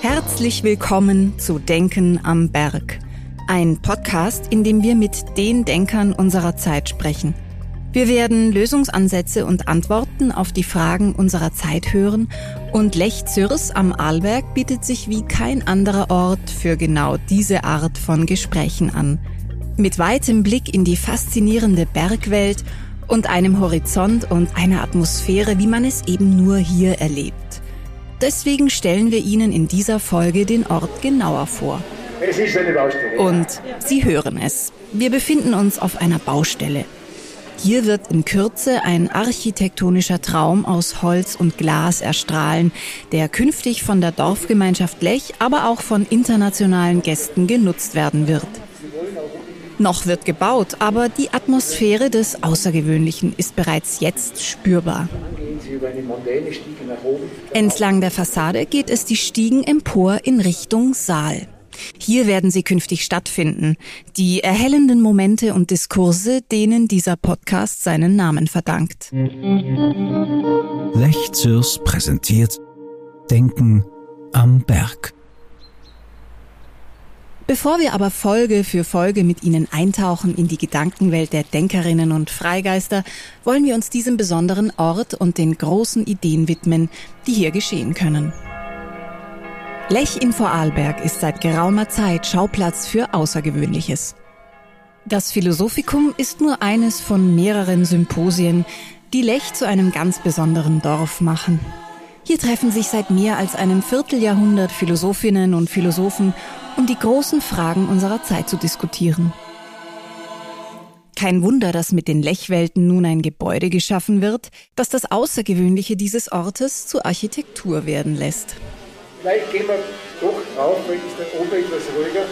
Herzlich willkommen zu Denken am Berg. Ein Podcast, in dem wir mit den Denkern unserer Zeit sprechen. Wir werden Lösungsansätze und Antworten auf die Fragen unserer Zeit hören und Lech Zürs am Arlberg bietet sich wie kein anderer Ort für genau diese Art von Gesprächen an. Mit weitem Blick in die faszinierende Bergwelt und einem Horizont und einer Atmosphäre, wie man es eben nur hier erlebt. Deswegen stellen wir Ihnen in dieser Folge den Ort genauer vor. Es ist eine Baustelle. Und Sie hören es. Wir befinden uns auf einer Baustelle. Hier wird in Kürze ein architektonischer Traum aus Holz und Glas erstrahlen, der künftig von der Dorfgemeinschaft Lech, aber auch von internationalen Gästen genutzt werden wird. Noch wird gebaut, aber die Atmosphäre des Außergewöhnlichen ist bereits jetzt spürbar. Entlang der Fassade geht es die Stiegen empor in Richtung Saal. Hier werden sie künftig stattfinden. Die erhellenden Momente und Diskurse, denen dieser Podcast seinen Namen verdankt. Lech Zürs präsentiert Denken am Berg. Bevor wir aber Folge für Folge mit Ihnen eintauchen in die Gedankenwelt der Denkerinnen und Freigeister, wollen wir uns diesem besonderen Ort und den großen Ideen widmen, die hier geschehen können. Lech in Vorarlberg ist seit geraumer Zeit Schauplatz für Außergewöhnliches. Das Philosophikum ist nur eines von mehreren Symposien, die Lech zu einem ganz besonderen Dorf machen. Hier treffen sich seit mehr als einem Vierteljahrhundert Philosophinnen und Philosophen, um die großen Fragen unserer Zeit zu diskutieren. Kein Wunder, dass mit den Lechwelten nun ein Gebäude geschaffen wird, das das Außergewöhnliche dieses Ortes zur Architektur werden lässt. Vielleicht gehen wir doch rauf, weil es da oben etwas ruhiger.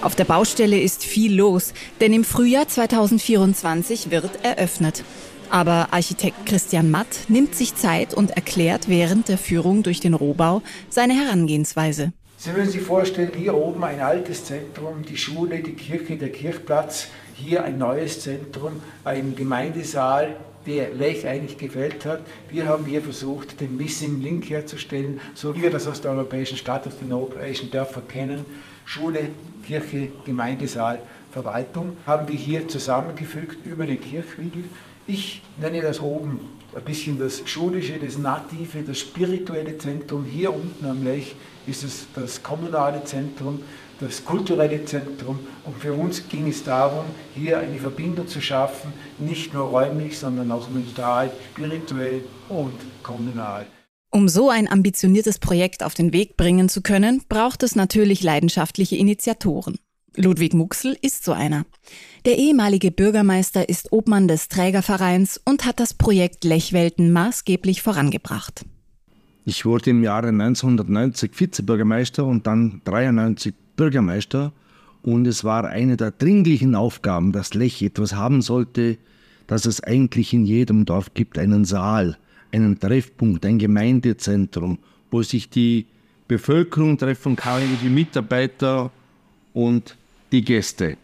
Auf der Baustelle ist viel los, denn im Frühjahr 2024 wird eröffnet. Aber Architekt Christian Matt nimmt sich Zeit und erklärt während der Führung durch den Rohbau seine Herangehensweise. Sie müssen sich vorstellen, hier oben ein altes Zentrum, die Schule, die Kirche, der Kirchplatz, hier ein neues Zentrum, ein Gemeindesaal, der Lech eigentlich gefällt hat. Wir haben hier versucht, den Missing Link herzustellen, so wie wir das aus der europäischen Stadt, aus den europäischen Dörfern kennen. Schule, Kirche, Gemeindesaal, Verwaltung haben wir hier zusammengefügt über den Kirchriegel. Ich nenne das oben ein bisschen das schulische, das native, das spirituelle Zentrum. Hier unten am Lech ist es das kommunale Zentrum, das kulturelle Zentrum. Und für uns ging es darum, hier eine Verbindung zu schaffen, nicht nur räumlich, sondern auch mental, spirituell und kommunal. Um so ein ambitioniertes Projekt auf den Weg bringen zu können, braucht es natürlich leidenschaftliche Initiatoren. Ludwig Muxel ist so einer. Der ehemalige Bürgermeister ist Obmann des Trägervereins und hat das Projekt Lechwelten maßgeblich vorangebracht. Ich wurde im Jahre 1990 Vizebürgermeister und dann 93 Bürgermeister und es war eine der dringlichen Aufgaben, dass Lech etwas haben sollte, dass es eigentlich in jedem Dorf gibt, einen Saal, einen Treffpunkt, ein Gemeindezentrum, wo sich die Bevölkerung treffen kann, die Mitarbeiter und die Gäste.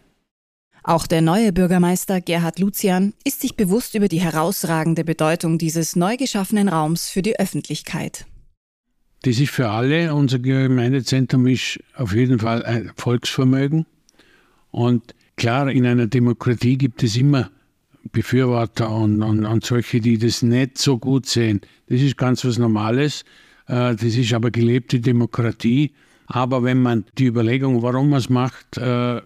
Auch der neue Bürgermeister Gerhard Lucian ist sich bewusst über die herausragende Bedeutung dieses neu geschaffenen Raums für die Öffentlichkeit. Das ist für alle. Unser Gemeindezentrum ist auf jeden Fall ein Volksvermögen. Und klar, in einer Demokratie gibt es immer Befürworter und, und, und solche, die das nicht so gut sehen. Das ist ganz was Normales. Äh, das ist aber gelebte Demokratie. Aber wenn man die Überlegung, warum man es macht, äh,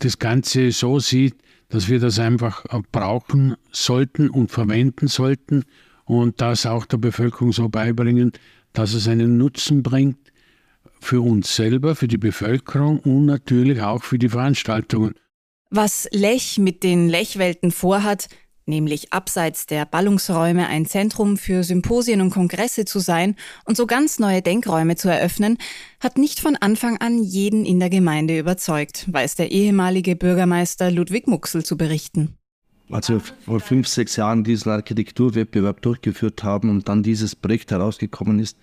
das Ganze so sieht, dass wir das einfach brauchen sollten und verwenden sollten und das auch der Bevölkerung so beibringen, dass es einen Nutzen bringt für uns selber, für die Bevölkerung und natürlich auch für die Veranstaltungen. Was Lech mit den Lechwelten vorhat, nämlich abseits der Ballungsräume ein Zentrum für Symposien und Kongresse zu sein und so ganz neue Denkräume zu eröffnen, hat nicht von Anfang an jeden in der Gemeinde überzeugt, weiß der ehemalige Bürgermeister Ludwig Muxel zu berichten. Als wir vor fünf, sechs Jahren diesen Architekturwettbewerb durchgeführt haben und dann dieses Projekt herausgekommen ist,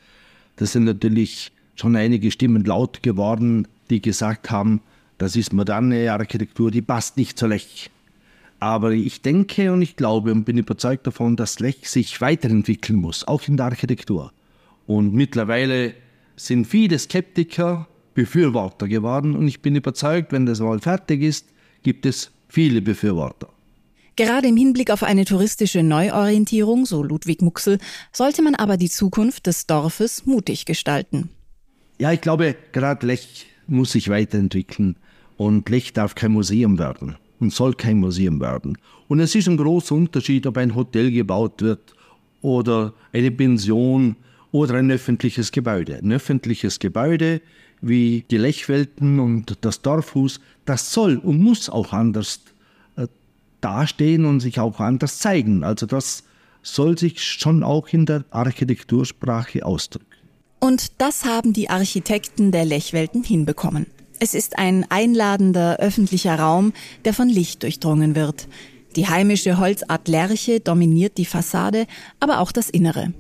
da sind natürlich schon einige Stimmen laut geworden, die gesagt haben, das ist moderne Architektur, die passt nicht so Lech Aber ich denke und ich glaube und bin überzeugt davon, dass Lech sich weiterentwickeln muss, auch in der Architektur. Und mittlerweile sind viele Skeptiker Befürworter geworden und ich bin überzeugt, wenn das mal fertig ist, gibt es viele Befürworter. Gerade im Hinblick auf eine touristische Neuorientierung, so Ludwig Muxel, sollte man aber die Zukunft des Dorfes mutig gestalten. Ja, ich glaube, gerade Lech muss sich weiterentwickeln und Lech darf kein Museum werden und soll kein Museum werden. Und es ist ein großer Unterschied, ob ein Hotel gebaut wird oder eine Pension oder ein öffentliches Gebäude. Ein öffentliches Gebäude wie die Lechwelten und das Dorfhus, das soll und muss auch anders äh, dastehen und sich auch anders zeigen. Also das soll sich schon auch in der Architektursprache ausdrücken. Und das haben die Architekten der Lechwelten hinbekommen. Es ist ein einladender öffentlicher Raum, der von Licht durchdrungen wird. Die heimische Holzart Lerche dominiert die Fassade, aber auch das Innere.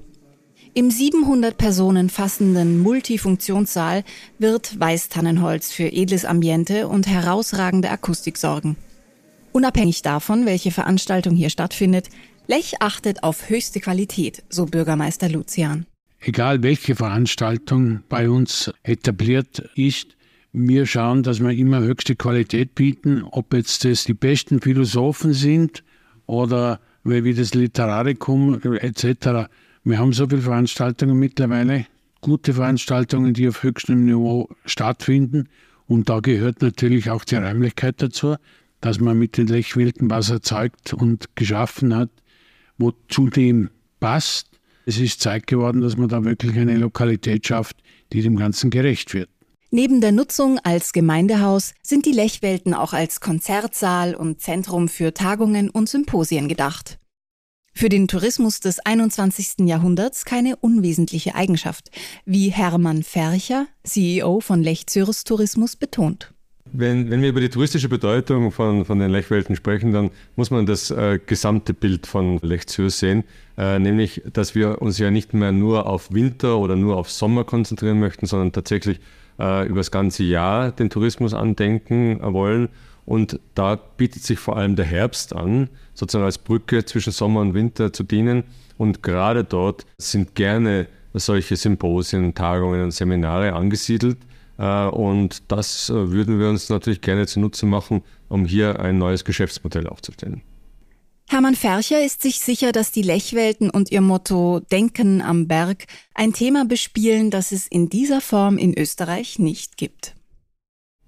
Im 700 Personen fassenden Multifunktionssaal wird Weißtannenholz für edles Ambiente und herausragende Akustik sorgen. Unabhängig davon, welche Veranstaltung hier stattfindet, Lech achtet auf höchste Qualität, so Bürgermeister Lucian. Egal welche Veranstaltung bei uns etabliert ist, wir schauen, dass wir immer höchste Qualität bieten, ob jetzt das die besten Philosophen sind oder wie das Literarikum etc. Wir haben so viele Veranstaltungen mittlerweile, gute Veranstaltungen, die auf höchstem Niveau stattfinden. Und da gehört natürlich auch die Räumlichkeit dazu, dass man mit den Lechwilden was erzeugt und geschaffen hat, wo zudem passt. Es ist Zeit geworden, dass man da wirklich eine Lokalität schafft, die dem Ganzen gerecht wird. Neben der Nutzung als Gemeindehaus sind die Lechwelten auch als Konzertsaal und Zentrum für Tagungen und Symposien gedacht. Für den Tourismus des 21. Jahrhunderts keine unwesentliche Eigenschaft, wie Hermann Fercher, CEO von Lech Zürs Tourismus, betont. Wenn, wenn wir über die touristische Bedeutung von, von den Lechwelten sprechen, dann muss man das äh, gesamte Bild von Lech Zürs sehen, äh, nämlich, dass wir uns ja nicht mehr nur auf Winter oder nur auf Sommer konzentrieren möchten, sondern tatsächlich äh, über das ganze Jahr den Tourismus andenken wollen. Und da bietet sich vor allem der Herbst an, sozusagen als Brücke zwischen Sommer und Winter zu dienen. Und gerade dort sind gerne solche Symposien, Tagungen und Seminare angesiedelt. Äh, und das äh, würden wir uns natürlich gerne zunutze machen, um hier ein neues Geschäftsmodell aufzustellen. Hermann Fercher ist sich sicher, dass die Lechwelten und ihr Motto Denken am Berg ein Thema bespielen, das es in dieser Form in Österreich nicht gibt.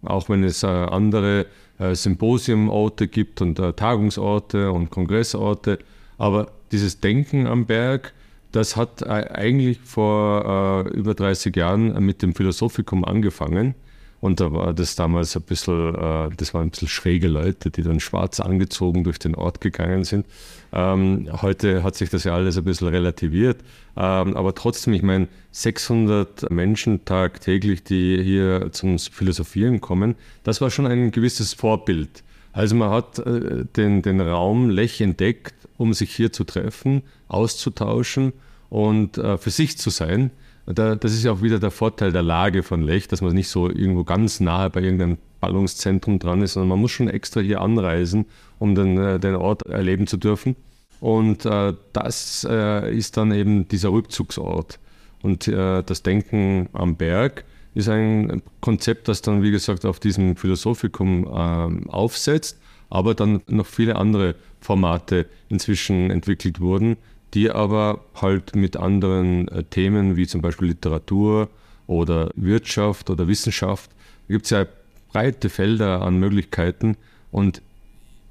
Auch wenn es äh, andere äh, Symposiumorte gibt und äh, Tagungsorte und Kongressorte, aber dieses Denken am Berg, das hat eigentlich vor über 30 Jahren mit dem Philosophikum angefangen. Und da war das damals ein bisschen, äh, das waren ein bisschen schräge Leute, die dann schwarz angezogen durch den Ort gegangen sind. Ähm, heute hat sich das ja alles ein bisschen relativiert. Ähm, aber trotzdem, ich meine, 600 Menschen tagtäglich, die hier zum Philosophieren kommen, das war schon ein gewisses Vorbild. Also man hat äh, den, den Raum Lech entdeckt, um sich hier zu treffen, auszutauschen und äh, für sich zu sein. Da, das ist ja auch wieder der Vorteil der Lage von Lech, dass man nicht so irgendwo ganz nahe bei irgendeinem Ballungszentrum dran ist, sondern man muss schon extra hier anreisen, um den, äh, den Ort erleben zu dürfen. Und äh, das äh, ist dann eben dieser Rückzugsort. Und äh, das Denken am Berg ist ein Konzept, das dann, wie gesagt, auf diesem Philosophikum ähm, aufsetzt, aber dann noch viele andere Formate inzwischen entwickelt wurden, die aber halt mit anderen äh, Themen wie zum Beispiel Literatur oder Wirtschaft oder Wissenschaft, gibt es ja breite Felder an Möglichkeiten. Und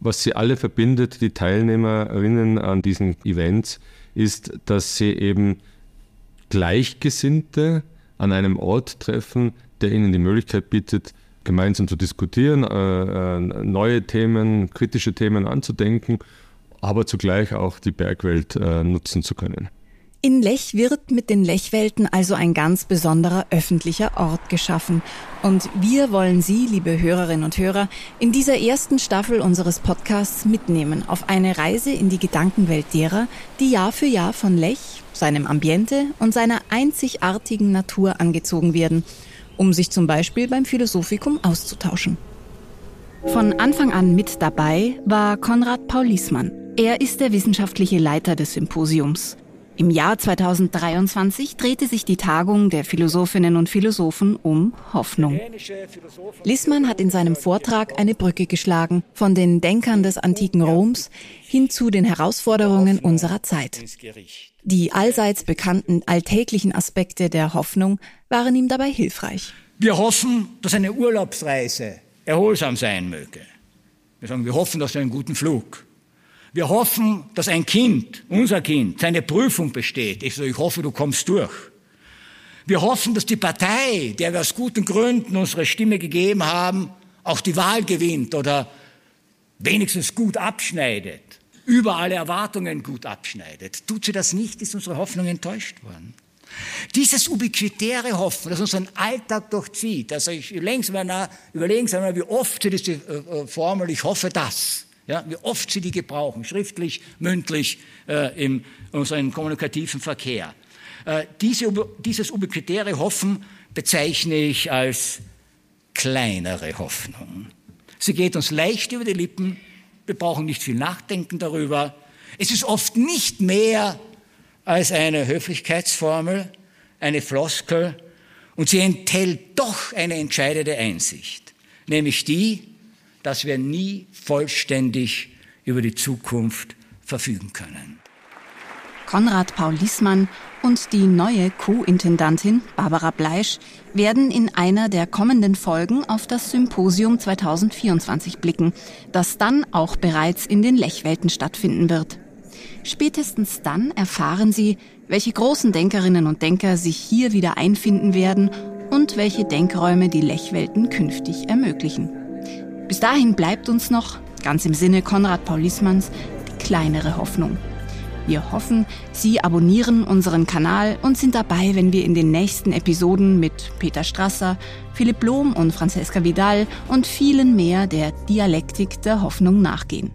was sie alle verbindet, die Teilnehmerinnen an diesen Events, ist, dass sie eben Gleichgesinnte an einem Ort treffen, der ihnen die Möglichkeit bietet, gemeinsam zu diskutieren, äh, äh neue Themen, kritische Themen anzudenken aber zugleich auch die Bergwelt äh, nutzen zu können. In Lech wird mit den Lechwelten also ein ganz besonderer öffentlicher Ort geschaffen. Und wir wollen Sie, liebe Hörerinnen und Hörer, in dieser ersten Staffel unseres Podcasts mitnehmen auf eine Reise in die Gedankenwelt derer, die Jahr für Jahr von Lech, seinem Ambiente und seiner einzigartigen Natur angezogen werden, um sich zum Beispiel beim Philosophikum auszutauschen. Von Anfang an mit dabei war Konrad Paul Liesmann. Er ist der wissenschaftliche Leiter des Symposiums. Im Jahr 2023 drehte sich die Tagung der Philosophinnen und Philosophen um Hoffnung. Lissmann hat in seinem Vortrag eine Brücke geschlagen von den Denkern des antiken Roms hin zu den Herausforderungen unserer Zeit. Die allseits bekannten alltäglichen Aspekte der Hoffnung waren ihm dabei hilfreich. Wir hoffen, dass eine Urlaubsreise erholsam sein möge. Wir sagen, wir hoffen, dass wir einen guten Flug wir hoffen, dass ein Kind, unser Kind, seine Prüfung besteht. Ich, so, ich hoffe, du kommst durch. Wir hoffen, dass die Partei, der wir aus guten Gründen unsere Stimme gegeben haben, auch die Wahl gewinnt oder wenigstens gut abschneidet, über alle Erwartungen gut abschneidet. Tut sie das nicht, ist unsere Hoffnung enttäuscht worden. Dieses ubiquitäre Hoffen, das unseren Alltag durchzieht, also ich längst mal überlegen Sie mal, wie oft Sie diese äh, äh, Formel, ich hoffe das, ja, wie oft sie die gebrauchen, schriftlich, mündlich, äh, in unserem kommunikativen Verkehr. Äh, diese, dieses ubiquitäre Hoffen bezeichne ich als kleinere Hoffnung. Sie geht uns leicht über die Lippen, wir brauchen nicht viel nachdenken darüber. Es ist oft nicht mehr als eine Höflichkeitsformel, eine Floskel, und sie enthält doch eine entscheidende Einsicht, nämlich die, dass wir nie vollständig über die Zukunft verfügen können. Konrad Paul Liesmann und die neue Co-Intendantin Barbara Bleisch werden in einer der kommenden Folgen auf das Symposium 2024 blicken, das dann auch bereits in den Lechwelten stattfinden wird. Spätestens dann erfahren Sie, welche großen Denkerinnen und Denker sich hier wieder einfinden werden und welche Denkräume die Lechwelten künftig ermöglichen. Bis dahin bleibt uns noch, ganz im Sinne Konrad Paul Liesmanns, die kleinere Hoffnung. Wir hoffen, Sie abonnieren unseren Kanal und sind dabei, wenn wir in den nächsten Episoden mit Peter Strasser, Philipp Blom und Francesca Vidal und vielen mehr der Dialektik der Hoffnung nachgehen.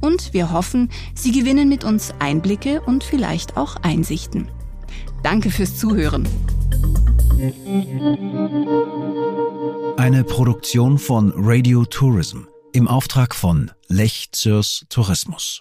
Und wir hoffen, Sie gewinnen mit uns Einblicke und vielleicht auch Einsichten. Danke fürs Zuhören. Eine Produktion von Radio Tourism im Auftrag von Lech Zürs Tourismus.